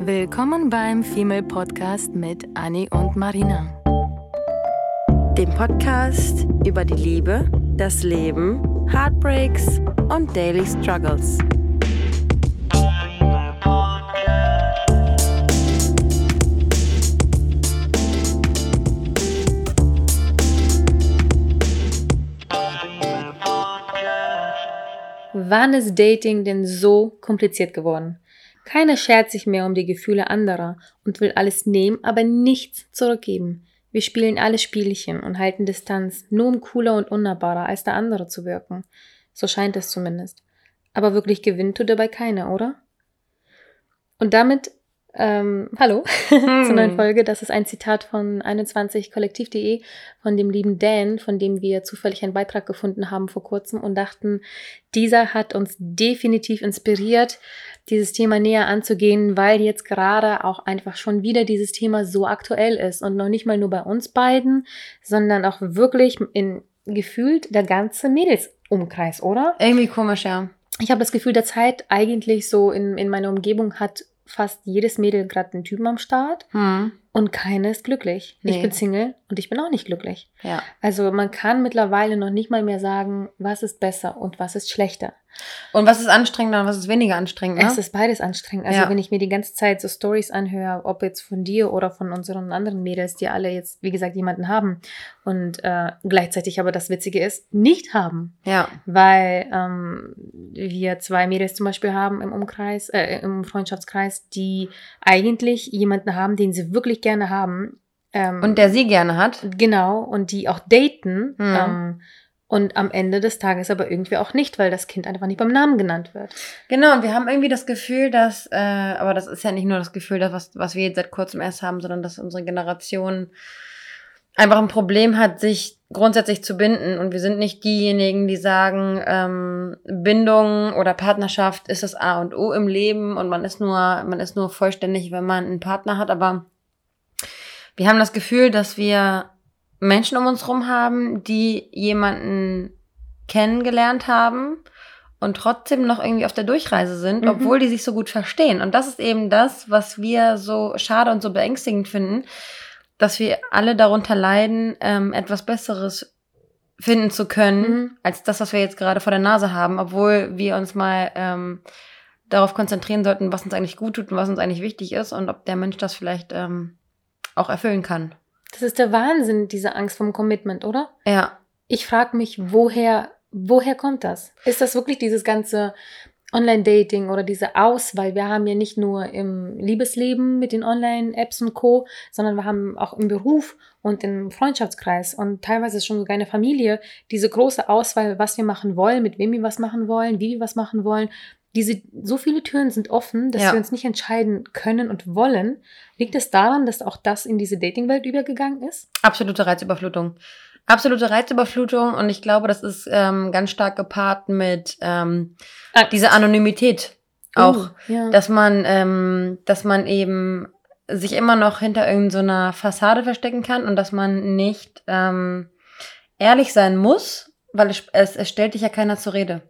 Willkommen beim Female Podcast mit Annie und Marina. Dem Podcast über die Liebe, das Leben, Heartbreaks und Daily Struggles. Wann ist Dating denn so kompliziert geworden? Keiner schert sich mehr um die Gefühle anderer und will alles nehmen, aber nichts zurückgeben. Wir spielen alle Spielchen und halten Distanz, nur um cooler und unnahbarer als der andere zu wirken. So scheint es zumindest. Aber wirklich gewinnt tut dabei keiner, oder? Und damit ähm, hallo hm. zur neuen Folge. Das ist ein Zitat von 21kollektiv.de von dem lieben Dan, von dem wir zufällig einen Beitrag gefunden haben vor kurzem und dachten, dieser hat uns definitiv inspiriert, dieses Thema näher anzugehen, weil jetzt gerade auch einfach schon wieder dieses Thema so aktuell ist und noch nicht mal nur bei uns beiden, sondern auch wirklich in gefühlt der ganze Mädelsumkreis, oder? Irgendwie komisch, ja. Ich habe das Gefühl, der Zeit eigentlich so in, in meiner Umgebung hat fast jedes Mädel gerade einen Typen am Start hm. und keine ist glücklich. Nee. Ich bin Single und ich bin auch nicht glücklich. Ja. Also man kann mittlerweile noch nicht mal mehr sagen, was ist besser und was ist schlechter. Und was ist anstrengender und was ist weniger anstrengend? Ne? Es ist beides anstrengend. Also ja. wenn ich mir die ganze Zeit so Stories anhöre, ob jetzt von dir oder von unseren anderen Mädels, die alle jetzt, wie gesagt, jemanden haben und äh, gleichzeitig aber das Witzige ist, nicht haben. Ja. Weil ähm, wir zwei Mädels zum Beispiel haben im Umkreis, äh, im Freundschaftskreis, die eigentlich jemanden haben, den sie wirklich gerne haben. Ähm, und der sie gerne hat. Genau, und die auch daten. Mhm. Ähm, und am Ende des Tages aber irgendwie auch nicht, weil das Kind einfach nicht beim Namen genannt wird. Genau, und wir haben irgendwie das Gefühl, dass, äh, aber das ist ja nicht nur das Gefühl, dass was, was wir jetzt seit kurzem erst haben, sondern dass unsere Generation einfach ein Problem hat, sich grundsätzlich zu binden. Und wir sind nicht diejenigen, die sagen, ähm, Bindung oder Partnerschaft ist das A und O im Leben und man ist nur, man ist nur vollständig, wenn man einen Partner hat. Aber wir haben das Gefühl, dass wir Menschen um uns herum haben, die jemanden kennengelernt haben und trotzdem noch irgendwie auf der Durchreise sind, mhm. obwohl die sich so gut verstehen. Und das ist eben das, was wir so schade und so beängstigend finden, dass wir alle darunter leiden, ähm, etwas Besseres finden zu können, mhm. als das, was wir jetzt gerade vor der Nase haben, obwohl wir uns mal ähm, darauf konzentrieren sollten, was uns eigentlich gut tut und was uns eigentlich wichtig ist und ob der Mensch das vielleicht ähm, auch erfüllen kann. Das ist der Wahnsinn, diese Angst vom Commitment, oder? Ja. Ich frage mich, woher, woher kommt das? Ist das wirklich dieses ganze Online-Dating oder diese Auswahl? Wir haben ja nicht nur im Liebesleben mit den Online-Apps und Co., sondern wir haben auch im Beruf und im Freundschaftskreis und teilweise schon sogar eine Familie diese große Auswahl, was wir machen wollen, mit wem wir was machen wollen, wie wir was machen wollen diese, so viele Türen sind offen, dass ja. wir uns nicht entscheiden können und wollen. Liegt es daran, dass auch das in diese Datingwelt übergegangen ist? Absolute Reizüberflutung. Absolute Reizüberflutung und ich glaube, das ist ähm, ganz stark gepaart mit ähm, dieser Anonymität auch, uh, ja. dass man, ähm, dass man eben sich immer noch hinter irgendeiner so Fassade verstecken kann und dass man nicht ähm, ehrlich sein muss, weil es, es, es stellt dich ja keiner zur Rede.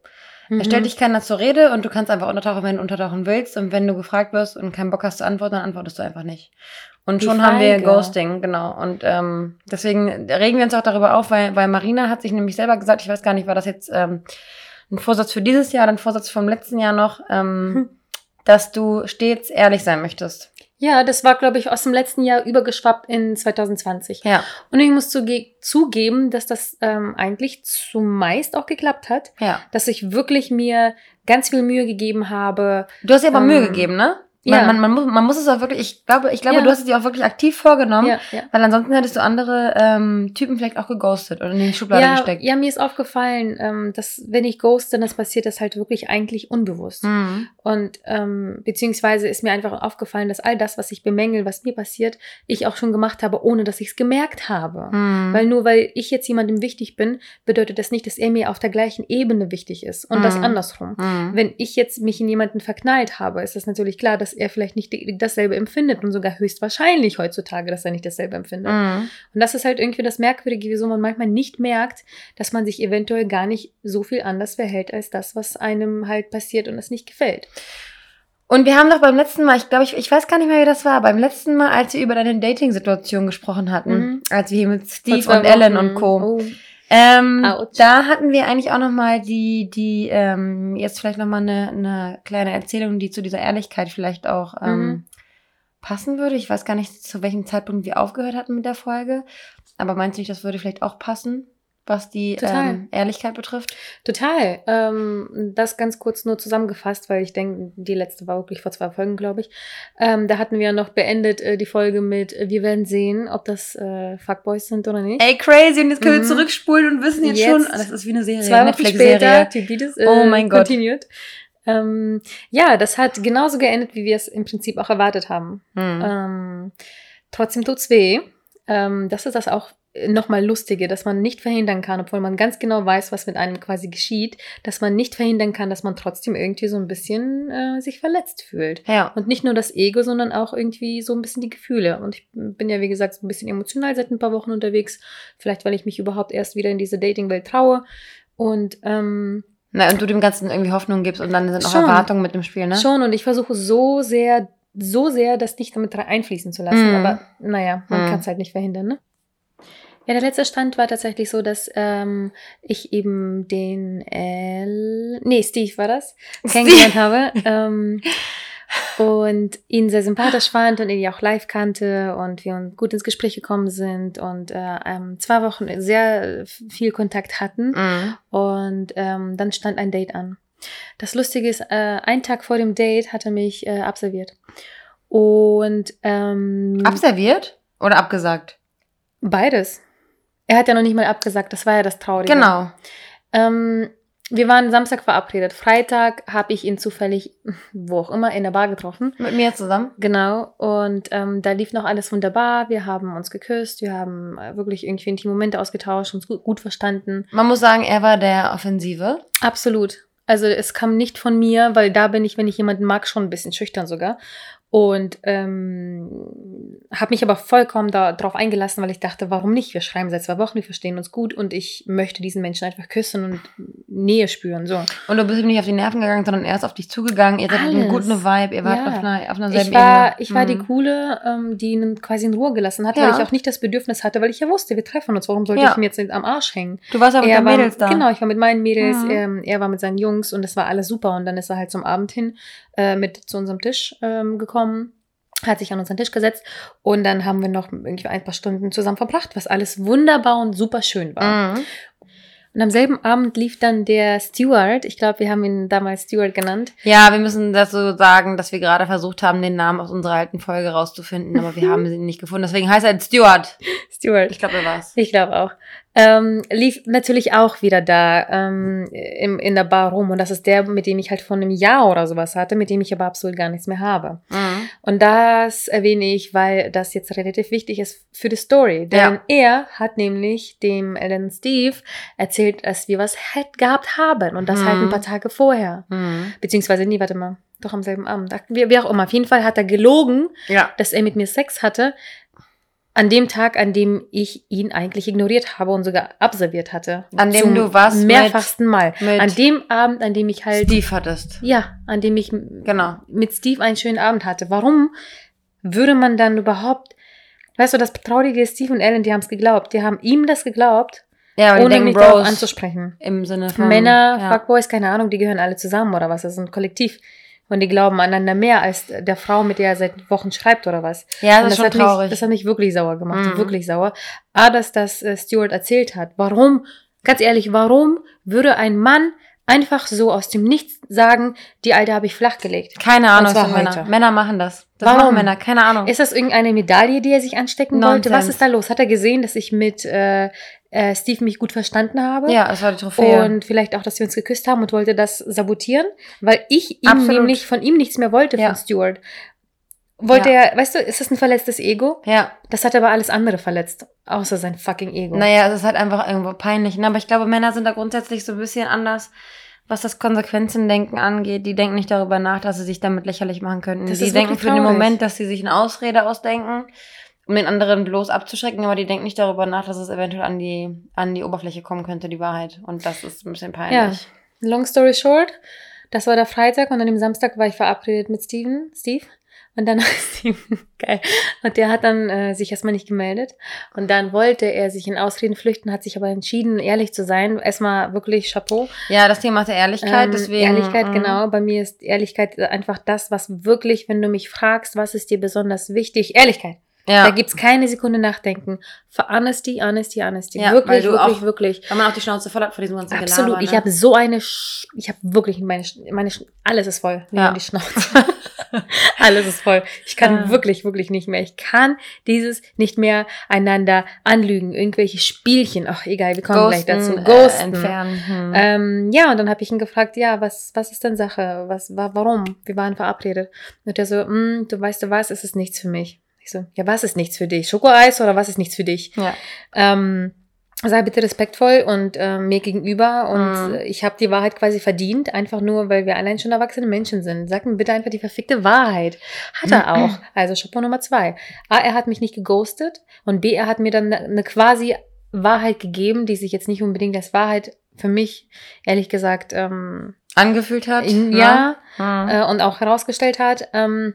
Mhm. Er stellt dich keiner zur Rede und du kannst einfach untertauchen, wenn du untertauchen willst. Und wenn du gefragt wirst und keinen Bock hast zu antworten, dann antwortest du einfach nicht. Und schon haben wir Ghosting, genau. Und ähm, deswegen regen wir uns auch darüber auf, weil, weil Marina hat sich nämlich selber gesagt, ich weiß gar nicht, war das jetzt ähm, ein Vorsatz für dieses Jahr, ein Vorsatz vom letzten Jahr noch, ähm, hm. dass du stets ehrlich sein möchtest. Ja, das war, glaube ich, aus dem letzten Jahr übergeschwappt in 2020. Ja. Und ich muss zuge zugeben, dass das ähm, eigentlich zumeist auch geklappt hat. Ja. Dass ich wirklich mir ganz viel Mühe gegeben habe. Du hast dir aber ähm, Mühe gegeben, ne? Man, ja. man, man, muss, man muss es auch wirklich, ich glaube, ich glaube, ja. du hast es dir auch wirklich aktiv vorgenommen, ja, ja. weil ansonsten hättest du andere ähm, Typen vielleicht auch geghostet oder in die Schublade ja, gesteckt. Ja, mir ist aufgefallen, ähm, dass wenn ich ghoste, das passiert das halt wirklich eigentlich unbewusst. Mhm. Und ähm, beziehungsweise ist mir einfach aufgefallen, dass all das, was ich bemängel, was mir passiert, ich auch schon gemacht habe, ohne dass ich es gemerkt habe. Mhm. Weil nur weil ich jetzt jemandem wichtig bin, bedeutet das nicht, dass er mir auf der gleichen Ebene wichtig ist. Und mhm. das andersrum. Mhm. Wenn ich jetzt mich in jemanden verknallt habe, ist das natürlich klar, dass er vielleicht nicht dasselbe empfindet und sogar höchstwahrscheinlich heutzutage, dass er nicht dasselbe empfindet. Mhm. Und das ist halt irgendwie das Merkwürdige, wieso man manchmal nicht merkt, dass man sich eventuell gar nicht so viel anders verhält als das, was einem halt passiert und es nicht gefällt. Und wir haben doch beim letzten Mal, ich glaube, ich, ich weiß gar nicht mehr, wie das war, beim letzten Mal, als wir über deine Dating-Situation gesprochen hatten, Mhm. als wir hier mit Steve und Ellen und Co. Oh. Ähm, da hatten wir eigentlich auch noch mal die, die ähm, jetzt vielleicht noch mal eine, eine kleine Erzählung, die zu dieser Ehrlichkeit vielleicht auch ähm, Mhm. passen würde. Ich weiß gar nicht, zu welchem Zeitpunkt wir aufgehört hatten mit der Folge. Aber meinst du nicht, das würde vielleicht auch passen, was die ähm, Ehrlichkeit betrifft? Total. Ähm, das ganz kurz nur zusammengefasst, weil ich denke, die letzte war wirklich vor zwei Folgen, glaube ich. Ähm, da hatten wir ja noch beendet äh, die Folge mit äh, Wir werden sehen, ob das äh, Fuckboys sind oder nicht. Ey, crazy. Und jetzt können Mhm. wir zurückspulen und wissen jetzt, Jetzt, schon, ah, das ist wie eine Serie, Zwei Wochen später, Beatles, äh, Oh mein Gott. continued. Ähm, ja, das hat genauso geendet, wie wir es im Prinzip auch erwartet haben. Hm. Ähm, trotzdem tut's weh. Ähm, das ist das auch nochmal Lustige, dass man nicht verhindern kann, obwohl man ganz genau weiß, was mit einem quasi geschieht, dass man nicht verhindern kann, dass man trotzdem irgendwie so ein bisschen äh, sich verletzt fühlt. Ja. Und nicht nur das Ego, sondern auch irgendwie so ein bisschen die Gefühle. Und ich bin ja, wie gesagt, so ein bisschen emotional seit ein paar Wochen unterwegs. Vielleicht, weil ich mich überhaupt erst wieder in diese Dating-Welt traue. Und ähm, Na, und du dem Ganzen irgendwie Hoffnung gibst und dann sind auch Schon. Erwartungen mit dem Spiel, ne? Schon, und ich versuche so sehr, so sehr, das nicht damit einfließen zu lassen. Mhm. Aber naja, man Mhm. kann es halt nicht verhindern, ne? Ja, der letzte Stand war tatsächlich so, dass ähm, ich eben den L, nee, Steve war das, kennengelernt habe. Ähm, und ihn sehr sympathisch fand und ihn ja auch live kannte und wir uns gut ins Gespräch gekommen sind und äh, ähm, zwei Wochen sehr viel Kontakt hatten. Mhm. Und ähm, dann stand ein Date an. Das Lustige ist, äh, einen Tag vor dem Date hat er mich äh, absolviert. Und ähm, Abserviert oder abgesagt? beides. Er hat ja noch nicht mal abgesagt, das war ja das Traurige. Genau. Ähm, wir waren Samstag verabredet. Freitag habe ich ihn zufällig, wo auch immer, in der Bar getroffen. Mit mir zusammen. Genau, und ähm, da lief noch alles wunderbar. Wir haben uns geküsst, wir haben äh, wirklich irgendwie intime Momente ausgetauscht, uns gut, gut verstanden. Man muss sagen, er war der Offensive. Absolut. Also es kam nicht von mir, weil da bin ich, wenn ich jemanden mag, schon ein bisschen schüchtern sogar. Und ähm, habe mich aber vollkommen darauf eingelassen, weil ich dachte, warum nicht? Wir schreiben seit zwei Wochen, wir verstehen uns gut und ich möchte diesen Menschen einfach küssen und Nähe spüren. So. Und du bist ihm nicht auf die Nerven gegangen, sondern er ist auf dich zugegangen. Ihr einen Alles. guten Vibe, ihr wart Ja. auf einer, auf einer selben Ich war, Ebene. ich war die Mhm. coole, ähm, die ihn quasi in Ruhe gelassen hat, Ja. weil ich auch nicht das Bedürfnis hatte, weil ich ja wusste, wir treffen uns. Warum sollte Ja. ich ihm jetzt am Arsch hängen? Du warst aber mit den Mädels da. Genau, ich war mit meinen Mädels, Mhm. ähm, er war mit seinen Jungs und es war alles super. Und dann ist er halt zum Abend hin äh, mit zu unserem Tisch ähm, gekommen, hat sich an unseren Tisch gesetzt und dann haben wir noch irgendwie ein paar Stunden zusammen verbracht, was alles wunderbar und super schön war. Mhm. Und am selben Abend lief dann der Steward, ich glaube, wir haben ihn damals Steward genannt. Ja, wir müssen dazu sagen, dass wir gerade versucht haben, den Namen aus unserer alten Folge rauszufinden, aber wir haben ihn nicht gefunden. Deswegen heißt er Stuart. Steward. Ich glaube, er war's. Ich glaube auch. Ähm, lief natürlich auch wieder da ähm, im, in der Bar rum. Und das ist der, mit dem ich halt vor einem Jahr oder sowas hatte, mit dem ich aber absolut gar nichts mehr habe. Mhm. Und das erwähne ich, weil das jetzt relativ wichtig ist für die Story. Denn Ja. er hat nämlich dem Ellen Steve erzählt, dass wir was halt gehabt haben. Und das Mhm. halt ein paar Tage vorher. Mhm. Beziehungsweise, nee, warte mal. Doch am selben Abend. Wie, wie auch immer. Auf jeden Fall hat er gelogen, Ja. dass er mit mir Sex hatte. An dem Tag, an dem ich ihn eigentlich ignoriert habe und sogar absolviert hatte. An dem du warst Mehrfachsten Mal. mit An dem Abend, an dem ich halt. Steve hattest. Ja, an dem ich Genau. mit Steve einen schönen Abend hatte. Warum würde man dann überhaupt. Weißt du, das Traurige ist, Steve und Ellen, die haben es geglaubt. Die haben ihm das geglaubt, Ja, ohne denken mich Bros anzusprechen. im Sinne von Männer, ja. Fuckboys, keine Ahnung, die gehören alle zusammen oder was. Das ist ein Kollektiv. Und die glauben aneinander mehr als der Frau, mit der er seit Wochen schreibt oder was. Ja, Und das ist schon hat traurig. Mich, das hat mich wirklich sauer gemacht, Mhm. wirklich sauer. A, dass das äh, Stuart erzählt hat. Warum, ganz ehrlich, warum würde ein Mann einfach so aus dem Nichts sagen, die Alte habe ich flachgelegt? Keine Ahnung, sind Männer. Männer machen das. Das Warum? machen Männer, keine Ahnung. Ist das irgendeine Medaille, die er sich anstecken wollte? Was Nonsense. ist da los? Hat er gesehen, dass ich mit äh, äh, Steve mich gut verstanden habe? ja, es war die Trophäe. Und vielleicht auch, dass wir uns geküsst haben und wollte das sabotieren, weil ich ihm Absolut. nämlich von ihm nichts mehr wollte Ja. von Stuart. Wollte Ja. er, weißt du, ist das ein verletztes Ego? ja, Das hat aber alles andere verletzt, außer sein fucking Ego. naja, es ist halt einfach irgendwo peinlich. Ne? Aber ich glaube, Männer sind da grundsätzlich so ein bisschen anders, was das Konsequenzendenken angeht. Die denken nicht darüber nach, dass sie sich damit lächerlich machen könnten. Das die denken für den. Moment, dass sie sich eine Ausrede ausdenken, um den anderen bloß abzuschrecken, aber die denken nicht darüber nach, dass es eventuell an die, an die Oberfläche kommen könnte, die Wahrheit. Und das ist ein bisschen peinlich. Long story short, Das war der Freitag und an dem Samstag war ich verabredet mit Steven, Steve. Und dann Steven, geil. Und der hat dann äh, sich erstmal nicht gemeldet. Und dann wollte er sich in Ausreden flüchten, hat sich aber entschieden, ehrlich zu sein. Erstmal wirklich Chapeau. Ja, das Thema der Ehrlichkeit, Ähm, deswegen. Ehrlichkeit, mm. genau. Bei mir ist Ehrlichkeit einfach das, was wirklich, wenn du mich fragst, was ist dir besonders wichtig? Ehrlichkeit. Ja. Da gibt's keine Sekunde nachdenken. Für Honesty, Honesty, Honesty. Ja, wirklich, wirklich, auch wirklich. Weil man auch die Schnauze voll hat vor diesem ganzen Absolut. Gelaber, Ich ne? habe so eine, Sch ich habe wirklich meine, Sch- meine, Sch alles ist voll. Ja. die Schnauze. alles ist voll. Ich kann Ja. wirklich, wirklich nicht mehr. Ich kann dieses nicht mehr einander anlügen. Irgendwelche Spielchen. Ach, egal, wir kommen gleich dazu. Ghosten, Ghosten. Äh, entfernen. Hm. Ähm, ja, und dann habe ich ihn gefragt, ja, was, was ist denn Sache? Was, wa, warum? Wir waren verabredet. Und er so, "Mm, du weißt du was, es ist nichts für mich. Ich so, ja, was ist nichts für dich? Schokoeis oder was ist nichts für dich? ja. Ähm, sei bitte respektvoll und ähm, mir gegenüber und Mhm. äh, ich habe die Wahrheit quasi verdient, einfach nur, weil wir allein schon erwachsene Menschen sind. Sag mir bitte einfach die verfickte Wahrheit. Hat er auch. Also Chapeau Nummer zwei. A, er hat mich nicht geghostet und B, er hat mir dann eine quasi Wahrheit gegeben, die sich jetzt nicht unbedingt als Wahrheit für mich, ehrlich gesagt, ähm, Angefühlt hat. in, ne? ja, Hm. äh, und auch herausgestellt hat. Ähm, Hm.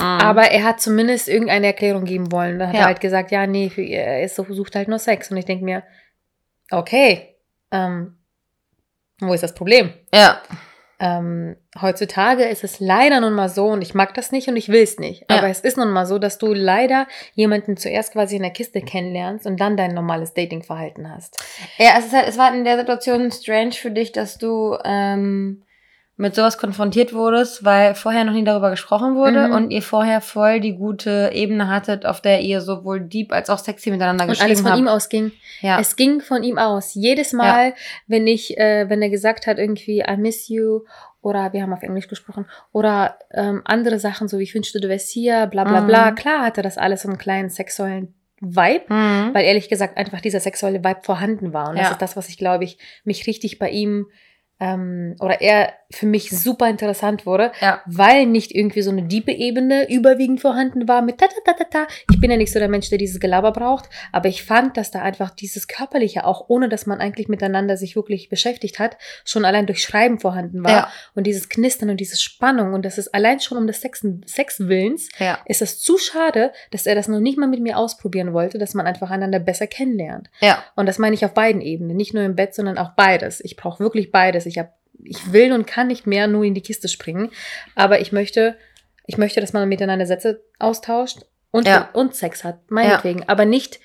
Aber er hat zumindest irgendeine Erklärung geben wollen. Da hat Ja. er halt gesagt, ja, nee, für ihr, er ist sucht halt nur Sex. Und ich denke mir, okay, ähm, wo ist das Problem? Ja. Ähm, heutzutage ist es leider nun mal so, und ich mag das nicht und ich will es nicht, Ja. aber es ist nun mal so, dass du leider jemanden zuerst quasi in der Kiste kennenlernst und dann dein normales Datingverhalten hast. Ja, es, ist halt, es war in der Situation strange für dich, dass du ähm, mit sowas konfrontiert wurdest, weil vorher noch nie darüber gesprochen wurde Mhm. und ihr vorher voll die gute Ebene hattet, auf der ihr sowohl deep als auch sexy miteinander Und geschrieben alles von habt. ihm ausging. ja. Es ging von ihm aus. Jedes Mal, wenn ich, äh, wenn er gesagt hat, irgendwie, I miss you, oder wir haben auf Englisch gesprochen, oder ähm, andere Sachen, so wie ich wünschte, du wärst hier, bla bla Mhm. bla. Klar hatte das alles so einen kleinen sexuellen Vibe, Mhm. weil ehrlich gesagt einfach dieser sexuelle Vibe vorhanden war. Und das Ja. ist das, was ich, glaube ich, mich richtig bei ihm ähm, oder er für mich super interessant wurde, ja. weil nicht irgendwie so eine diepe Ebene überwiegend vorhanden war mit ta ta ta ta ta. Ich bin ja nicht so der Mensch, der dieses Gelaber braucht, aber ich fand, dass da einfach dieses Körperliche auch, ohne dass man eigentlich miteinander sich wirklich beschäftigt hat, schon allein durch Schreiben vorhanden war. Ja. Und dieses Knistern und diese Spannung und das ist allein schon um des Sex Sexwillens, Ja. ist es zu schade, dass er das noch nicht mal mit mir ausprobieren wollte, dass man einfach einander besser kennenlernt. Ja. Und das meine ich auf beiden Ebenen, nicht nur im Bett, sondern auch beides. Ich brauche wirklich beides. Ich habe, ich will und kann nicht mehr nur in die Kiste springen, aber ich möchte, ich möchte, dass man miteinander Sätze austauscht und, Ja. und Sex hat, meinetwegen, aber nicht.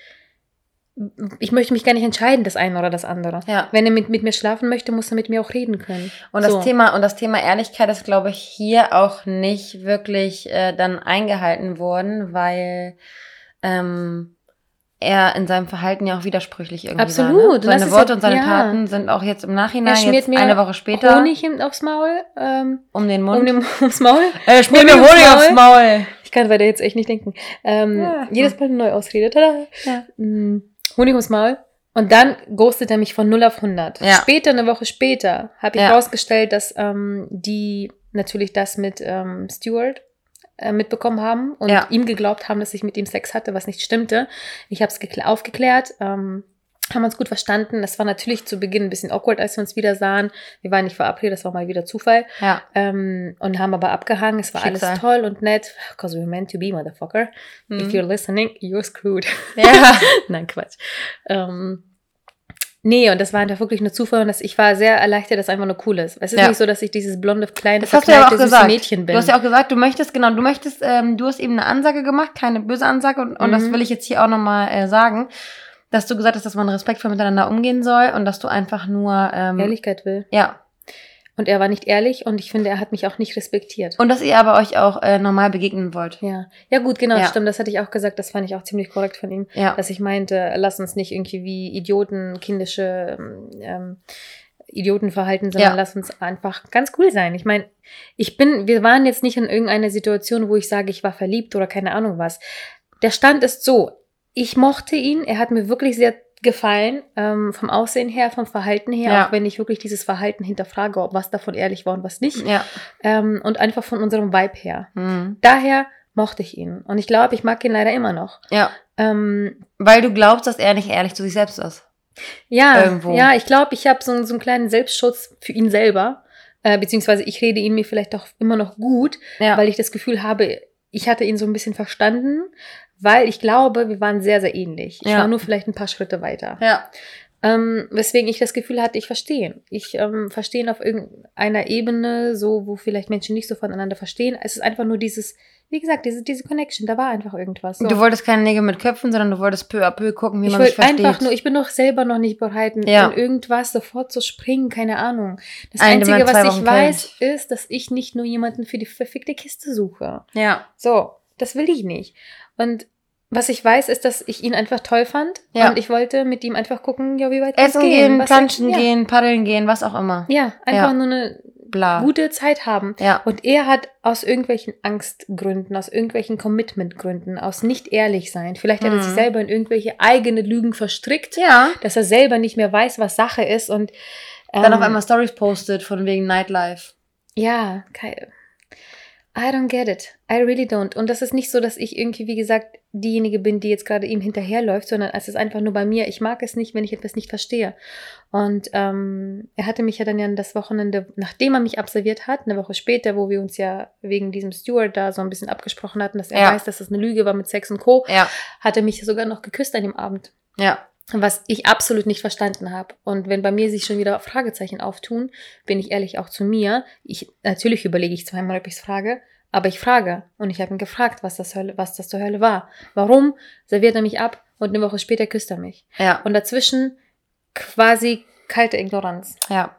Ich möchte mich gar nicht entscheiden, das eine oder das andere. Ja. Wenn er mit, mit mir schlafen möchte, muss er mit mir auch reden können. Und das So. Thema und das Thema Ehrlichkeit ist, glaube ich, hier auch nicht wirklich äh, dann eingehalten worden, weil ähm, er in seinem Verhalten ja auch widersprüchlich irgendwie Absolut. war. Ne? Seine Worte ja- und seine ja. Taten sind auch jetzt im Nachhinein, Er schmiert jetzt mir eine Woche später, Honig aufs Maul, ähm, um den Mund. um den, ums Maul. äh, schmiert mir Honig aufs aufs Maul. Ich kann weiter jetzt echt nicht denken. Ähm, Ja. Jedes Mal eine neue Ausrede. Tada. Ja. Mm, Honig ums Maul. Und dann ghostet er mich von 0 auf 100. Ja. Später, eine Woche später, habe ich herausgestellt, dass ähm, die natürlich das mit ähm, Stuart äh, mitbekommen haben und Ja. ihm geglaubt haben, dass ich mit ihm Sex hatte, was nicht stimmte. Ich habe es aufgeklärt. Ähm, haben uns gut verstanden. Es war natürlich zu Beginn ein bisschen awkward, als wir uns wieder sahen. Wir waren nicht verabredet, das war mal wieder Zufall. Ja. Ähm, und haben aber abgehangen. Es war Schicksal. alles toll und nett. Because we're meant to be, motherfucker. If Mhm. you're listening, you're screwed. Ja. Nein, Quatsch. Ähm, nee, und das war einfach wirklich nur Zufall und das, ich war sehr erleichtert, dass es einfach nur cool ist. Es ist Ja. nicht so, dass ich dieses blonde, kleine, Das hast du ja auch gesagt. Mädchen bin. Du hast ja auch gesagt, du möchtest, genau, du möchtest, ähm, du hast eben eine Ansage gemacht, keine böse Ansage und, und das Mhm. will ich jetzt hier auch nochmal äh, sagen, dass du gesagt hast, dass man respektvoll miteinander umgehen soll und dass du einfach nur, ähm, Ehrlichkeit will. ja, Und er war nicht ehrlich und ich finde, er hat mich auch nicht respektiert. und dass ihr aber euch auch äh, normal begegnen wollt. ja, ja gut, genau, Ja. stimmt. Das hatte ich auch gesagt. Das fand ich auch ziemlich korrekt von ihm. Ja, dass ich meinte, lass uns nicht irgendwie wie Idioten, kindische ähm, Idioten verhalten, sondern Ja. lass uns einfach ganz cool sein. Ich meine, ich bin, wir waren jetzt nicht in irgendeiner Situation, wo ich sage, ich war verliebt oder keine Ahnung was. Der Stand ist so, ich mochte ihn, er hat mir wirklich sehr gefallen, ähm, vom Aussehen her, vom Verhalten her, Ja. auch wenn ich wirklich dieses Verhalten hinterfrage, ob was davon ehrlich war und was nicht. ja. Ähm, und einfach von unserem Vibe her. Mhm. Daher mochte ich ihn. Und ich glaube, ich mag ihn leider immer noch. Ja, Ähm, weil du glaubst, dass er nicht ehrlich zu sich selbst ist. Ja, Irgendwo. ja, ich glaube, ich habe so, so einen kleinen Selbstschutz für ihn selber, Äh, beziehungsweise ich rede ihn mir vielleicht auch immer noch gut, Ja. weil ich das Gefühl habe, ich hatte ihn so ein bisschen verstanden, weil ich glaube, wir waren sehr, sehr ähnlich. Ich Ja. war nur vielleicht ein paar Schritte weiter. ja. Ähm, weswegen ich das Gefühl hatte, ich verstehe. Ich ähm, verstehe auf irgendeiner Ebene, so wo vielleicht Menschen nicht so voneinander verstehen. Es ist einfach nur dieses, wie gesagt, diese, diese Connection, da war einfach irgendwas. So. Du wolltest keine Nägel mit Köpfen, sondern du wolltest peu à peu gucken, wie ich man sich versteht. einfach nur, ich bin doch selber noch nicht bereit, in Ja. in irgendwas sofort zu springen, keine Ahnung. Das Eine, Einzige, was ich Wochen weiß, ist, dass ich nicht nur jemanden für die verfickte Kiste suche. ja. So, das will ich nicht. Und was ich weiß, ist, dass ich ihn einfach toll fand. Ja. Und ich wollte mit ihm einfach gucken, ja, wie weit Essen gehen, was- planschen ja. gehen, paddeln gehen, was auch immer. Ja, einfach Ja. nur eine Bla. gute Zeit haben. Ja. Und er hat aus irgendwelchen Angstgründen, aus irgendwelchen Commitmentgründen, aus nicht ehrlich sein, vielleicht hat er Mhm. sich selber in irgendwelche eigene Lügen verstrickt, Ja. dass er selber nicht mehr weiß, was Sache ist und Dann ähm, auf einmal Stories postet von wegen Nightlife. Ja, kei- I don't get it. I really don't. Und das ist nicht so, dass ich irgendwie, wie gesagt, diejenige bin, die jetzt gerade ihm hinterherläuft, sondern es ist einfach nur bei mir. Ich mag es nicht, wenn ich etwas nicht verstehe. Und ähm, er hatte mich ja dann ja das Wochenende, nachdem er mich absolviert hat, eine Woche später, wo wir uns ja wegen diesem Steward da so ein bisschen abgesprochen hatten, dass er Ja. weiß, dass das eine Lüge war mit Sex und Co., Ja. hat er mich sogar noch geküsst an dem Abend Ja. Was ich absolut nicht verstanden habe. Und wenn bei mir sich schon wieder Fragezeichen auftun, bin ich ehrlich auch zu mir. Ich natürlich überlege ich zweimal, ob ich es frage, aber ich frage und ich habe ihn gefragt, was das Hölle, was das zur Hölle war. Warum serviert er mich ab und eine Woche später küsst er mich? Ja. Und dazwischen quasi kalte Ignoranz. Ja.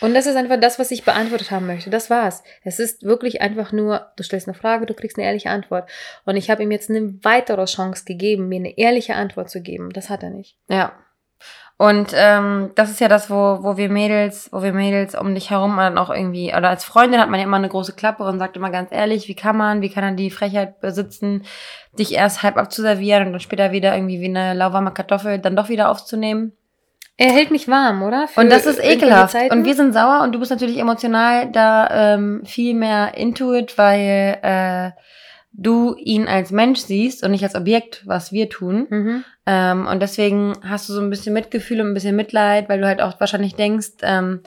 Und das ist einfach das, was ich beantwortet haben möchte. Das war's. Es ist wirklich einfach nur, du stellst eine Frage, du kriegst eine ehrliche Antwort. Und ich habe ihm jetzt eine weitere Chance gegeben, mir eine ehrliche Antwort zu geben. Das hat er nicht. Ja. Und ähm, das ist ja das, wo, wo wir Mädels, wo wir Mädels um dich herum dann auch irgendwie, oder als Freundin hat man ja immer eine große Klappe und sagt immer ganz ehrlich, wie kann man, wie kann er die Frechheit besitzen, dich erst halb abzuservieren und dann später wieder irgendwie wie eine lauwarme Kartoffel dann doch wieder aufzunehmen. Er hält mich warm, oder? Für Und das ist ekelhaft. Und wir sind sauer und du bist natürlich emotional da ähm, viel mehr into it, weil äh, du ihn als Mensch siehst und nicht als Objekt, was wir tun. Mhm. Ähm, und deswegen hast du so ein bisschen Mitgefühl und ein bisschen Mitleid, weil du halt auch wahrscheinlich denkst, ähm,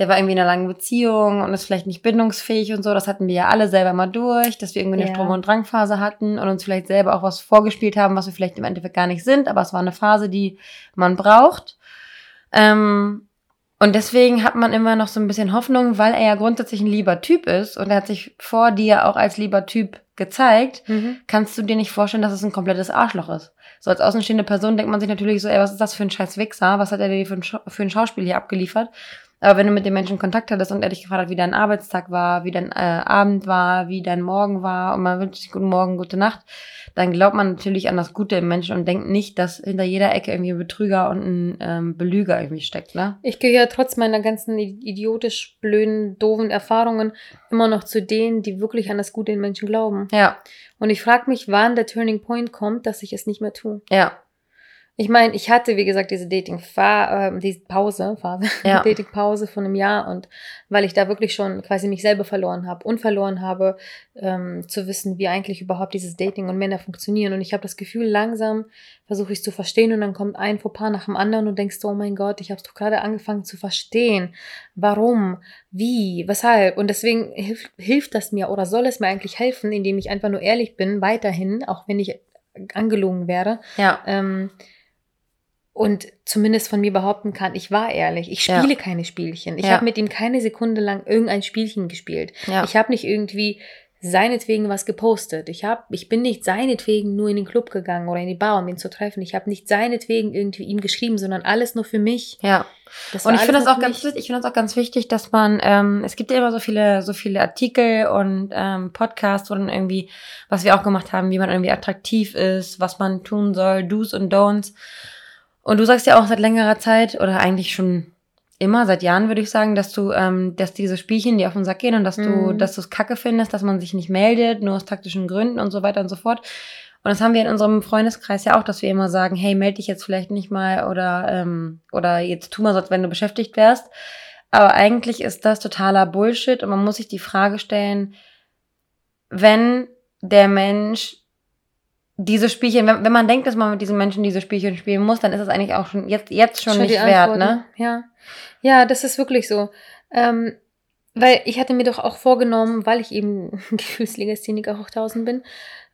der war irgendwie in einer langen Beziehung und ist vielleicht nicht bindungsfähig und so. Das hatten wir ja alle selber mal durch, dass wir irgendwie eine Ja. Strom- und Drangphase hatten und uns vielleicht selber auch was vorgespielt haben, was wir vielleicht im Endeffekt gar nicht sind, aber es war eine Phase, die man braucht. Ähm, und deswegen hat man immer noch so ein bisschen Hoffnung, weil er ja grundsätzlich ein lieber Typ ist und er hat sich vor dir auch als lieber Typ gezeigt, Mhm. kannst du dir nicht vorstellen, dass es ein komplettes Arschloch ist. So als außenstehende Person denkt man sich natürlich so, ey, was ist das für ein scheiß Wichser? Was hat er dir für ein, Schau- für ein Schauspiel hier abgeliefert? Aber wenn du mit dem Menschen Kontakt hattest und er dich gefragt hat, wie dein Arbeitstag war, wie dein äh, Abend war, wie dein Morgen war und man wünscht sich guten Morgen, gute Nacht, dann glaubt man natürlich an das Gute im Menschen und denkt nicht, dass hinter jeder Ecke irgendwie ein Betrüger und ein ähm, Belüger irgendwie steckt, ne? Ich gehöre trotz meiner ganzen idiotisch blöden, doofen Erfahrungen immer noch zu denen, die wirklich an das Gute in Menschen glauben. Ja, Und ich frage mich, wann der Turning Point kommt, dass ich es nicht mehr tue. ja, Ich meine, ich hatte, wie gesagt, diese Dating äh, diese Pause, Phase, Ja. Dating Pause von einem Jahr und weil ich da wirklich schon quasi mich selber verloren habe und verloren habe, ähm, zu wissen, wie eigentlich überhaupt dieses Dating und Männer funktionieren. Und ich habe das Gefühl, langsam versuche ich es zu verstehen und dann kommt ein Fauxpas nach dem anderen und denkst, du, oh mein Gott, ich habe es doch gerade angefangen zu verstehen. Warum? Wie? Weshalb? Und deswegen hilft, hilft das mir oder soll es mir eigentlich helfen, indem ich einfach nur ehrlich bin, weiterhin, auch wenn ich angelogen wäre ja, ähm, und zumindest von mir behaupten kann, ich war ehrlich. Ich Ja. spiele keine Spielchen. Ich Ja. habe mit ihm keine Sekunde lang irgendein Spielchen gespielt. ja. Ich habe nicht irgendwie seinetwegen was gepostet. Ich hab, ich bin nicht seinetwegen nur in den Club gegangen oder in die Bar, um ihn zu treffen. Ich habe nicht seinetwegen irgendwie ihm geschrieben, sondern alles nur für mich. ja. Das Und ich finde das auch ganz ich finde das auch ganz wichtig, dass man, ähm, es gibt ja immer so viele, so viele Artikel und ähm, Podcasts, dann irgendwie, was wir auch gemacht haben, wie man irgendwie attraktiv ist, was man tun soll, Do's und Don'ts. Und du sagst ja auch seit längerer Zeit, oder eigentlich schon immer, seit Jahren würde ich sagen, dass du, ähm, dass diese Spielchen dir auf den Sack gehen und dass du, Mhm. dass du es kacke findest, dass man sich nicht meldet, nur aus taktischen Gründen und so weiter und so fort. Und das haben wir in unserem Freundeskreis ja auch, dass wir immer sagen, hey, melde dich jetzt vielleicht nicht mal oder, ähm, oder jetzt tu mal so, als wenn du beschäftigt wärst. Aber eigentlich ist das totaler Bullshit und man muss sich die Frage stellen, wenn der Mensch diese Spielchen, wenn, wenn man denkt, dass man mit diesen Menschen diese Spielchen spielen muss, dann ist es eigentlich auch schon jetzt, jetzt schon, Schon nicht wert, ne? Ja. Ja, das ist wirklich so. Ähm, weil ich hatte mir doch auch vorgenommen, weil ich eben Gefühlslegastheniker hoch 1000 bin,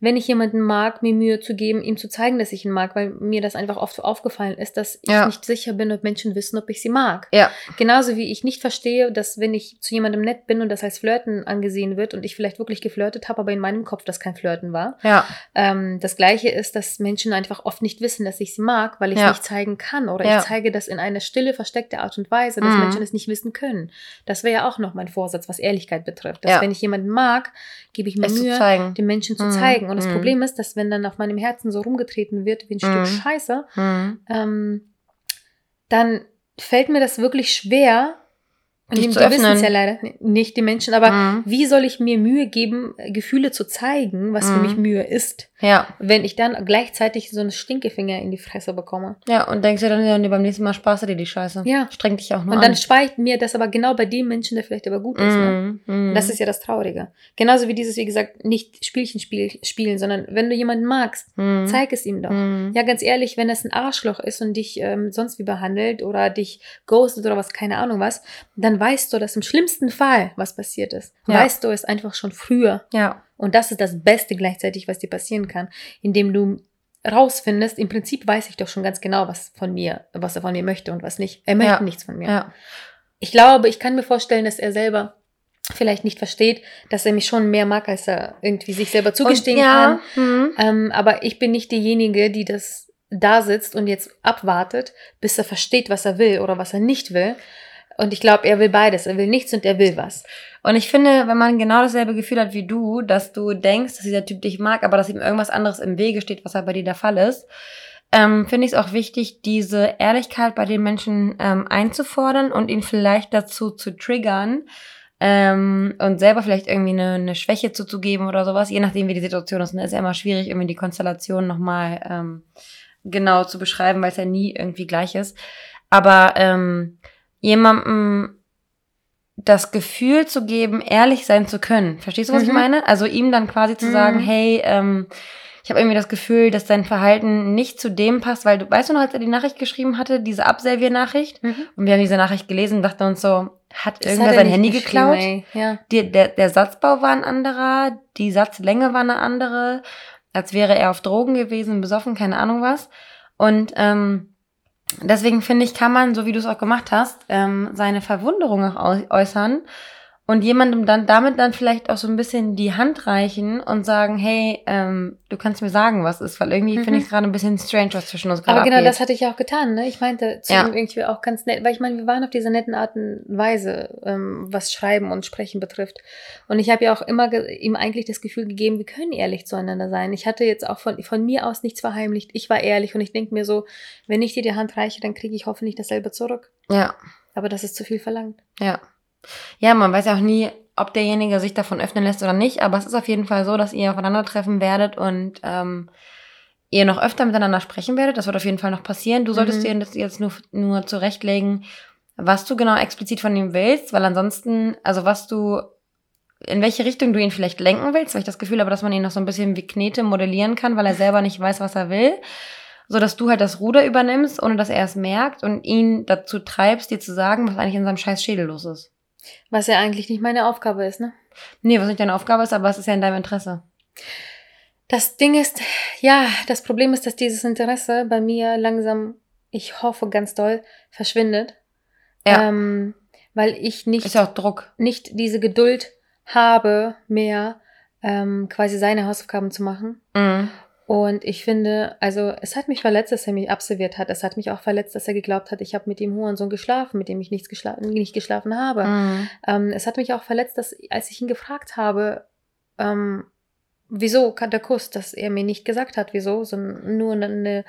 wenn ich jemanden mag, mir Mühe zu geben, ihm zu zeigen, dass ich ihn mag, weil mir das einfach oft aufgefallen ist, dass ich Ja. nicht sicher bin, ob Menschen wissen, ob ich sie mag. Ja. Genauso wie ich nicht verstehe, dass wenn ich zu jemandem nett bin und das als Flirten angesehen wird und ich vielleicht wirklich geflirtet habe, aber in meinem Kopf das kein Flirten war. Ja. Ähm, das gleiche ist, dass Menschen einfach oft nicht wissen, dass ich sie mag, weil ich es nicht zeigen kann oder ich zeige das in einer stille, versteckte Art und Weise, dass Mhm. Menschen es nicht wissen können. Das wäre ja auch noch mein Vorsatz, was Ehrlichkeit betrifft. Dass Ja. wenn ich jemanden mag, gebe ich mir Es Mühe, den Menschen zu Mhm. zeigen. Und das Mhm. Problem ist, dass wenn dann auf meinem Herzen so rumgetreten wird wie ein Mhm. Stück Scheiße, Mhm. ähm, dann fällt mir das wirklich schwer. Die zu die wissen es öffnen. ja leider nicht, die Menschen. Aber Mhm. wie soll ich mir Mühe geben, Gefühle zu zeigen, was für Mhm. mich Mühe ist, Ja. wenn ich dann gleichzeitig so einen Stinkefinger in die Fresse bekomme? Ja, und denkst dir dann, ja, nee, beim nächsten Mal sparst du dir die Scheiße. Ja. Streng dich auch nur Und an. dann speicht mir das aber genau bei dem Menschen, der vielleicht aber gut ist. Ne? Mhm. Mhm. Das ist ja das Traurige. Genauso wie dieses, wie gesagt, nicht Spielchen spiel, spielen, sondern wenn du jemanden magst, Mhm. zeig es ihm doch. Mhm. Ja, ganz ehrlich, wenn es ein Arschloch ist und dich ähm, sonst wie behandelt oder dich ghostet oder was, keine Ahnung was, dann weißt du, dass im schlimmsten Fall was passiert ist. Ja. Weißt du es einfach schon früher. Ja. Und das ist das Beste gleichzeitig, was dir passieren kann, indem du rausfindest, im Prinzip weiß ich doch schon ganz genau, was von mir, was er von mir möchte und was nicht. Er möchte Ja. nichts von mir. Ja. Ich glaube, ich kann mir vorstellen, dass er selber vielleicht nicht versteht, dass er mich schon mehr mag, als er irgendwie sich selber zugestehen und, kann. ja. Mhm. Ähm, aber ich bin nicht diejenige, die das da sitzt und jetzt abwartet, bis er versteht, was er will oder was er nicht will. Und ich glaube, er will beides. Er will nichts und er will was. Und ich finde, wenn man genau dasselbe Gefühl hat wie du, dass du denkst, dass dieser Typ dich mag, aber dass ihm irgendwas anderes im Wege steht, was halt bei dir der Fall ist, ähm, finde ich es auch wichtig, diese Ehrlichkeit bei den Menschen ähm, einzufordern und ihn vielleicht dazu zu triggern ähm, und selber vielleicht irgendwie eine, eine Schwäche zuzugeben oder sowas, je nachdem, wie die Situation ist. Und da ist ja immer schwierig, irgendwie die Konstellation nochmal ähm, genau zu beschreiben, weil es ja nie irgendwie gleich ist. Aber ähm, jemandem das Gefühl zu geben, ehrlich sein zu können. Verstehst du, was ich Mhm. meine? Also ihm dann quasi zu Mhm. sagen, hey, ähm, ich habe irgendwie das Gefühl, dass dein Verhalten nicht zu dem passt, weil du, weißt du noch, als er die Nachricht geschrieben hatte, diese Abselvier-Nachricht, und wir haben diese Nachricht gelesen und dachten uns so, hat Das irgendwer hat sein Handy geklaut? Ja. Die, der, der Satzbau war ein anderer, die Satzlänge war eine andere, als wäre er auf Drogen gewesen, besoffen, keine Ahnung was. Und ähm, deswegen finde ich, kann man, so wie du es auch gemacht hast, ähm, seine Verwunderung auch äu- äußern und jemandem dann damit dann vielleicht auch so ein bisschen die Hand reichen und sagen, hey, ähm, du kannst mir sagen, was ist, weil irgendwie Mhm. finde ich es gerade ein bisschen strange, was zwischen uns gerade Aber genau abgeht. das hatte ich auch getan. Ne? Ich meinte zu Ja. ihm irgendwie auch ganz nett, weil ich meine, wir waren auf dieser netten Art und Weise, ähm, was Schreiben und Sprechen betrifft. Und ich habe ja auch immer ihm eigentlich das Gefühl gegeben, wir können ehrlich zueinander sein. Ich hatte jetzt auch von, von mir aus nichts verheimlicht. Ich war ehrlich und ich denke mir so, wenn ich dir die Hand reiche, dann kriege ich hoffentlich dasselbe zurück. ja. Aber das ist zu viel verlangt. Ja. Ja, man weiß ja auch nie, ob derjenige sich davon öffnen lässt oder nicht, aber es ist auf jeden Fall so, dass ihr aufeinandertreffen werdet und ähm, ihr noch öfter miteinander sprechen werdet. Das wird auf jeden Fall noch passieren. Du solltest Mhm. dir das jetzt nur, nur zurechtlegen, was du genau explizit von ihm willst, weil ansonsten, also was du, in welche Richtung du ihn vielleicht lenken willst, weil ich das Gefühl habe, dass man ihn noch so ein bisschen wie Knete modellieren kann, weil er selber nicht weiß, was er will so dass du halt das Ruder übernimmst, ohne dass er es merkt und ihn dazu treibst, dir zu sagen, was eigentlich in seinem scheiß Schädel los ist. Was ja eigentlich nicht meine Aufgabe ist, ne? Nee, was nicht deine Aufgabe ist, aber es ist ja in deinem Interesse. Das Ding ist, ja, das Problem ist, dass dieses Interesse bei mir langsam, ich hoffe ganz doll, verschwindet. Ja. Ähm, weil ich nicht, Ist auch Druck. nicht diese Geduld habe, mehr ähm, quasi seine Hausaufgaben zu machen. Mhm. Und ich finde, also es hat mich verletzt, dass er mich absolviert hat. Es hat mich auch verletzt, dass er geglaubt hat, ich habe mit dem Hurensohn geschlafen, mit dem ich nichts geschla nicht geschlafen habe. Mhm. Ähm, es hat mich auch verletzt, dass als ich ihn gefragt habe, ähm, wieso kann der Kuss, dass er mir nicht gesagt hat, wieso, sondern nur eine, eine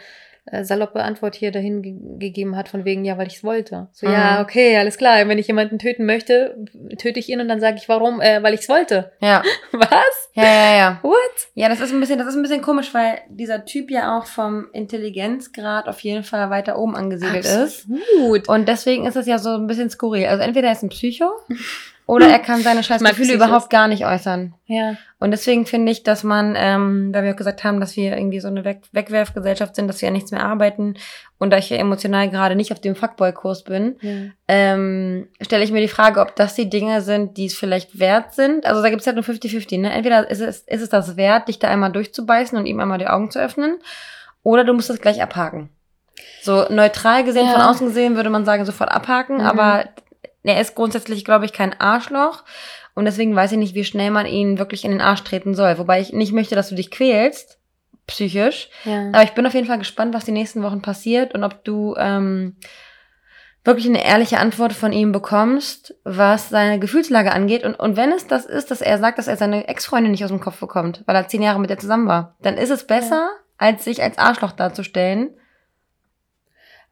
äh, saloppe Antwort hier dahin ge gegeben hat, von wegen, ja, weil ich es wollte. So, Mhm. ja, okay, alles klar. Wenn ich jemanden töten möchte, töte ich ihn und dann sage ich, warum? Äh, weil ich es wollte. Ja. Was? Ja, ja, ja. What? Ja, das ist ein bisschen, das ist ein bisschen komisch, weil dieser Typ ja auch vom Intelligenzgrad auf jeden Fall weiter oben angesiedelt ist. Absolut. Und deswegen ist es ja so ein bisschen skurril. Also entweder er ist ein Psycho oder er kann seine scheiß Gefühle überhaupt gar nicht äußern. Ja. Und deswegen finde ich, dass man, ähm, weil wir auch gesagt haben, dass wir irgendwie so eine Weg Wegwerfgesellschaft sind, dass wir ja nichts mehr arbeiten und da ich ja emotional gerade nicht auf dem Fuckboy-Kurs bin, ja. ähm, stelle ich mir die Frage, ob das die Dinge sind, die es vielleicht wert sind. Also da gibt es halt nur 50-50. Ne? Entweder ist es, ist es das wert, dich da einmal durchzubeißen und ihm einmal die Augen zu öffnen, oder du musst das gleich abhaken. So neutral gesehen, Ja. von außen gesehen, würde man sagen, sofort abhaken, Mhm. aber er ist grundsätzlich, glaube ich, kein Arschloch. Und deswegen weiß ich nicht, wie schnell man ihn wirklich in den Arsch treten soll. Wobei ich nicht möchte, dass du dich quälst, psychisch. ja. Aber ich bin auf jeden Fall gespannt, was die nächsten Wochen passiert und ob du ähm, wirklich eine ehrliche Antwort von ihm bekommst, was seine Gefühlslage angeht. Und, und wenn es das ist, dass er sagt, dass er seine Ex-Freundin nicht aus dem Kopf bekommt, weil er zehn Jahre mit ihr zusammen war, dann ist es besser, als sich als Arschloch darzustellen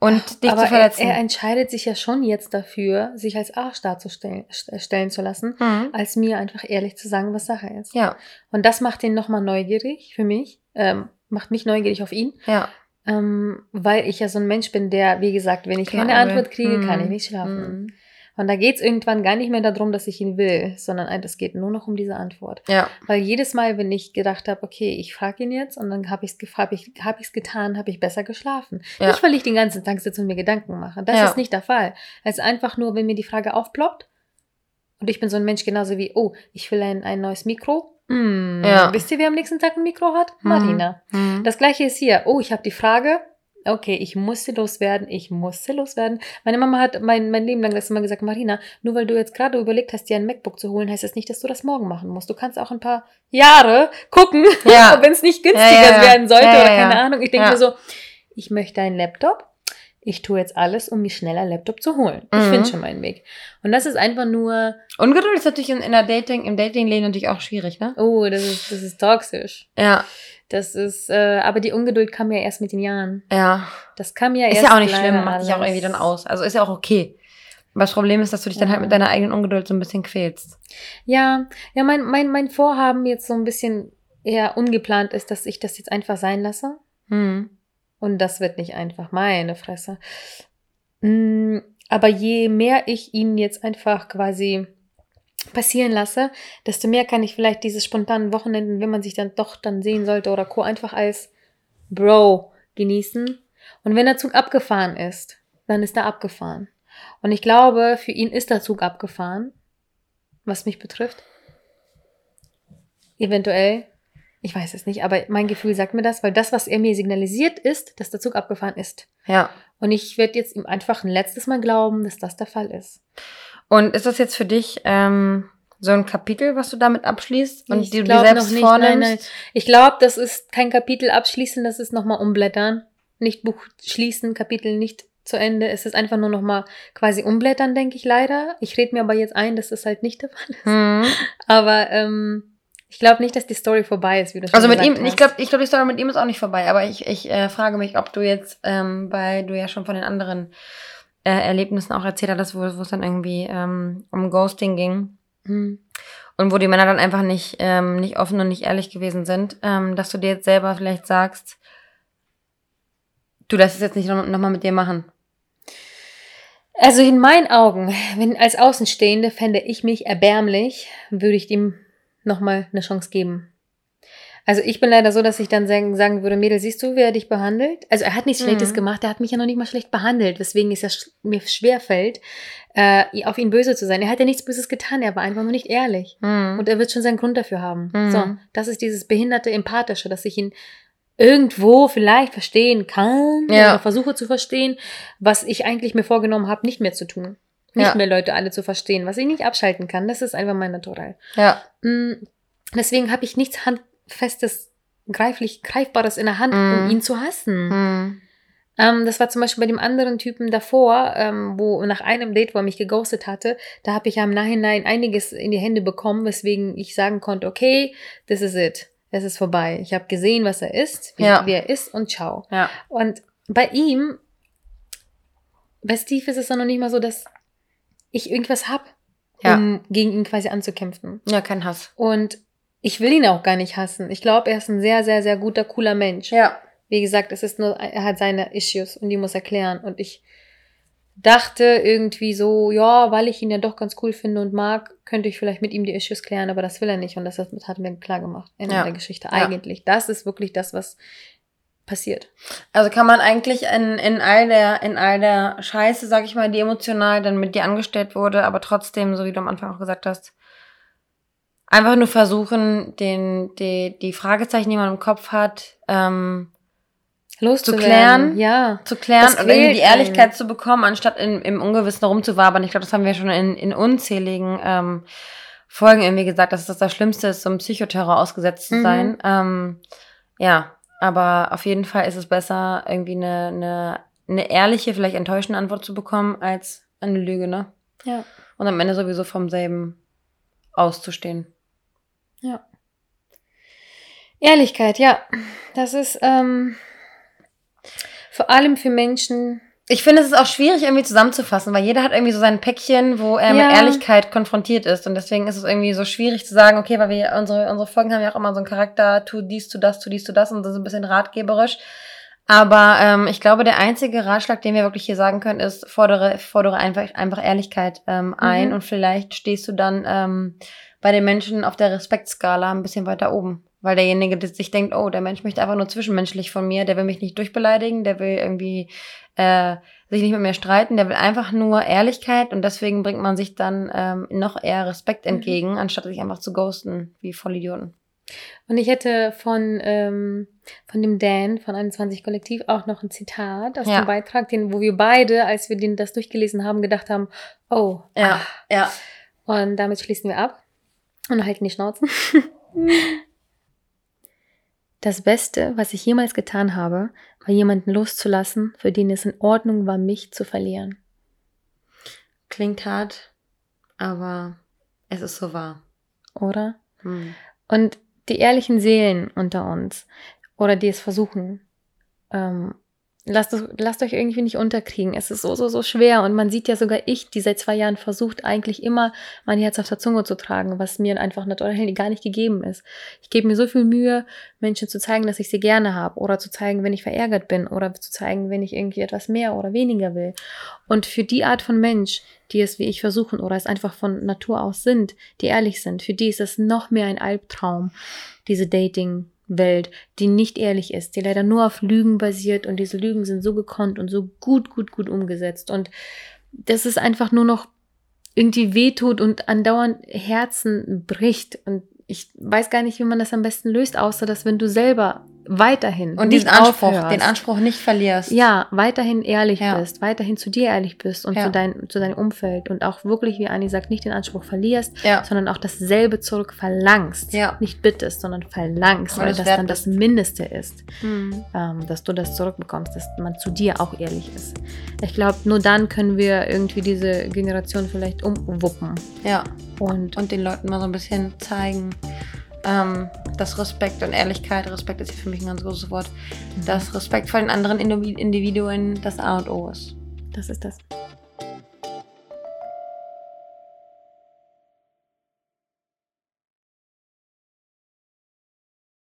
und dich Aber zu verletzen. Er, er entscheidet sich ja schon jetzt dafür, sich als Arsch darzustellen st- stellen zu lassen, mhm. als mir einfach ehrlich zu sagen, was Sache ist. Ja, Und das macht ihn nochmal neugierig für mich, ähm, macht mich neugierig auf ihn, ja. ähm, weil ich ja so ein Mensch bin, der, wie gesagt, wenn ich keine Antwort kriege, kann mhm. ich nicht schlafen. Mhm. Und da geht's irgendwann gar nicht mehr darum, dass ich ihn will, sondern es geht nur noch um diese Antwort. Ja, Weil jedes Mal, wenn ich gedacht habe, okay, ich frage ihn jetzt und dann habe ich es hab ich, hab ich's getan, habe ich besser geschlafen. Ja. Nicht, weil ich den ganzen Tag sitze und mir Gedanken mache. Das Ja. ist nicht der Fall. Es ist einfach nur, wenn mir die Frage aufploppt und ich bin so ein Mensch genauso wie, oh, ich will ein, ein neues Mikro. Hm, Ja. Wisst ihr, wer am nächsten Tag ein Mikro hat? Mhm. Marina. Mhm. Das gleiche ist hier. Oh, ich habe die Frage. Okay, ich musste loswerden, ich musste loswerden. Meine Mama hat mein, mein Leben lang das immer gesagt, Marina, nur weil du jetzt gerade überlegt hast, dir ein MacBook zu holen, heißt das nicht, dass du das morgen machen musst. Du kannst auch ein paar Jahre gucken, Ja. wenn es nicht günstiger Ja, ja, werden sollte oder keine. Ahnung. Ich denke mir so, ich möchte einen Laptop. Ich tue jetzt alles, um mir schneller einen Laptop zu holen. Ich Mhm. finde schon meinen Weg. Und das ist einfach nur, Ungeduld ist natürlich in, in der Dating, im Dating-Leben natürlich auch schwierig, ne? oh, das ist, das ist toxisch. Ja, Das ist, äh, aber die Ungeduld kam ja erst mit den Jahren. ja. Das kam ja Ist erst ja auch nicht schlimm, macht dich auch irgendwie dann aus. Also ist ja auch okay. Aber das Problem ist, dass du dich dann Ja. halt mit deiner eigenen Ungeduld so ein bisschen quälst. Ja, ja, mein, mein, mein Vorhaben jetzt so ein bisschen eher ungeplant ist, dass ich das jetzt einfach sein lasse. Hm. Und das wird nicht einfach, meine Fresse. Mm, Aber je mehr ich ihn jetzt einfach quasi passieren lasse, desto mehr kann ich vielleicht diese spontanen Wochenenden, wenn man sich dann doch dann sehen sollte oder Co. einfach als Bro genießen. Und wenn der Zug abgefahren ist, dann ist er abgefahren. Und ich glaube, für ihn ist der Zug abgefahren, was mich betrifft. Eventuell. Ich weiß es nicht, aber mein Gefühl sagt mir das, weil das, was er mir signalisiert, ist, dass der Zug abgefahren ist. Ja. Und ich werde jetzt ihm einfach ein letztes Mal glauben, dass das der Fall ist. Und ist das jetzt für dich ähm, so ein Kapitel, was du damit abschließt und Ich die du dir selbst noch nicht, vornimmst? nein, nein. Ich glaube, das ist kein Kapitel abschließen, das ist nochmal umblättern. Nicht Buch schließen, Kapitel nicht zu Ende. Es ist einfach nur nochmal quasi umblättern, denke ich leider. Ich rede mir aber jetzt ein, dass das halt nicht der Fall ist. Hm. Aber ähm, ich glaube nicht, dass die Story vorbei ist, wie du schon Also mit ihm, ich hast. glaube, ich glaub, die Story mit ihm ist auch nicht vorbei, aber ich, ich äh, frage mich, ob du jetzt, ähm, weil du ja schon von den anderen äh, Erlebnissen auch erzählt hattest, wo, wo es dann irgendwie ähm, um Ghosting ging Hm. und wo die Männer dann einfach nicht, ähm, nicht offen und nicht ehrlich gewesen sind, ähm, dass du dir jetzt selber vielleicht sagst, du lässt es jetzt nicht nochmal noch mal mit dir machen. Also in meinen Augen, wenn als Außenstehende fände ich mich erbärmlich, würde ich ihm nochmal eine Chance geben. Also ich bin leider so, dass ich dann sagen, sagen würde, Mädel, siehst du, wie er dich behandelt? Also er hat nichts Mhm. Schlechtes gemacht, er hat mich ja noch nicht mal schlecht behandelt, weswegen es ja sch mir schwer fällt, äh, auf ihn böse zu sein. Er hat ja nichts Böses getan, er war einfach nur nicht ehrlich. Hm. Und er wird schon seinen Grund dafür haben. Mhm. So, das ist dieses behinderte Empathische, dass ich ihn irgendwo vielleicht verstehen kann Ja. oder versuche zu verstehen, was ich eigentlich mir vorgenommen habe, nicht mehr zu tun. Nicht Ja. mehr Leute alle zu verstehen, was ich nicht abschalten kann. Das ist einfach mein Naturell. ja. Mm, Deswegen habe ich nichts Handfestes, greiflich, Greifbares in der Hand, Mhm. um ihn zu hassen. Hm. Ähm, das war zum Beispiel bei dem anderen Typen davor, ähm, wo nach einem Date, wo er mich geghostet hatte, da habe ich ja im Nachhinein einiges in die Hände bekommen, weswegen ich sagen konnte, okay, this is it. Es ist vorbei. Ich habe gesehen, was er ist, wie, Ja. wie er ist und ciao. Ja. Und bei ihm, bei Steve ist es dann noch nicht mal so, dass ich irgendwas hab, Ja. um gegen ihn quasi anzukämpfen. Ja, kein Hass. Und ich will ihn auch gar nicht hassen. Ich glaube, er ist ein sehr, sehr, sehr guter, cooler Mensch. Ja. Wie gesagt, es ist nur, er hat seine Issues und die muss er klären. Und ich dachte irgendwie so, ja, weil ich ihn ja doch ganz cool finde und mag, könnte ich vielleicht mit ihm die Issues klären, aber das will er nicht und das hat mir klar gemacht in Ja. der Geschichte. Ja. Eigentlich, das ist wirklich das, was passiert. Also kann man eigentlich in, in all der, in all der Scheiße, sag ich mal, die emotional dann mit dir angestellt wurde, aber trotzdem, so wie du am Anfang auch gesagt hast, einfach nur versuchen, den, die, die Fragezeichen, die man im Kopf hat, ähm, Loszuwerden. klären? Ja. zu klären und die Ehrlichkeit einen. zu bekommen, anstatt in, im Ungewissen rumzuwabern. Ich glaube, das haben wir schon in, in unzähligen ähm, Folgen irgendwie gesagt, dass das das Schlimmste ist, so einem Psychoterror ausgesetzt zu Mhm. sein. Ähm, ja, aber auf jeden Fall ist es besser, irgendwie eine, eine, eine ehrliche, vielleicht enttäuschende Antwort zu bekommen, als eine Lüge, ne? Ja. Und am Ende sowieso vom selben auszustehen. Ja. Ehrlichkeit, ja. Das ist ähm, vor allem für Menschen, Ich finde, es ist auch schwierig irgendwie zusammenzufassen, weil jeder hat irgendwie so sein Päckchen, wo er Ja. mit Ehrlichkeit konfrontiert ist. Und deswegen ist es irgendwie so schwierig zu sagen, okay, weil wir unsere, unsere Folgen haben ja auch immer so einen Charakter, tu dies, tu das, tu dies, tu das und das ist ein bisschen ratgeberisch. Aber ähm, ich glaube, der einzige Ratschlag, den wir wirklich hier sagen können, ist, fordere, fordere einfach, einfach Ehrlichkeit ähm, ein Mhm. und vielleicht stehst du dann ähm, bei den Menschen auf der Respektskala ein bisschen weiter oben. Weil derjenige der sich denkt, oh, der Mensch möchte einfach nur zwischenmenschlich von mir, der will mich nicht durchbeleidigen, der will irgendwie äh, sich nicht mit mir streiten, der will einfach nur Ehrlichkeit und deswegen bringt man sich dann ähm, noch eher Respekt Mhm. entgegen, anstatt sich einfach zu ghosten, wie Vollidioten. Und ich hätte von, ähm, von dem Dan von 21 Kollektiv auch noch ein Zitat aus Ja. dem Beitrag, den, wo wir beide, als wir den das durchgelesen haben, gedacht haben, oh, Ja, ja. Und damit schließen wir ab und halten die Schnauzen. Das Beste, was ich jemals getan habe, war jemanden loszulassen, für den es in Ordnung war, mich zu verlieren. Klingt hart, aber es ist so wahr. Oder? Hm. Und die ehrlichen Seelen unter uns oder die es versuchen, ähm, lasst, lasst euch irgendwie nicht unterkriegen. Es ist so, so, so schwer. Und man sieht ja sogar ich, die seit zwei Jahren versucht, eigentlich immer mein Herz auf der Zunge zu tragen, was mir einfach naturell gar nicht gegeben ist. Ich gebe mir so viel Mühe, Menschen zu zeigen, dass ich sie gerne habe oder zu zeigen, wenn ich verärgert bin oder zu zeigen, wenn ich irgendwie etwas mehr oder weniger will. Und für die Art von Mensch, die es wie ich versuchen oder es einfach von Natur aus sind, die ehrlich sind, für die ist es noch mehr ein Albtraum, diese Dating-Welt, die nicht ehrlich ist, die leider nur auf Lügen basiert und diese Lügen sind so gekonnt und so gut, gut, gut umgesetzt. Und das ist einfach nur noch irgendwie wehtut und andauernd Herzen bricht. Und ich weiß gar nicht, wie man das am besten löst, außer dass wenn du selber weiterhin Und nicht diesen Anspruch, aufhörst, den Anspruch nicht verlierst. ja, weiterhin ehrlich Ja. bist, weiterhin zu dir ehrlich bist und Ja. zu, dein, zu deinem Umfeld und auch wirklich, wie Anni sagt, nicht den Anspruch verlierst, Ja. sondern auch dasselbe zurück verlangst. Nicht bittest, sondern verlangst, Weil weil das dann das. Mindeste ist, Hm. ähm, dass du das zurückbekommst, dass man zu dir auch ehrlich ist. Ich glaube, nur dann können wir irgendwie diese Generation vielleicht umwuppen. Ja. Und, Und den Leuten mal so ein bisschen zeigen, ähm, dass Respekt und Ehrlichkeit, Respekt ist hier für mich ein ganz großes Wort, dass Respekt vor den anderen Indivi- Individuen das A und O ist. das ist das.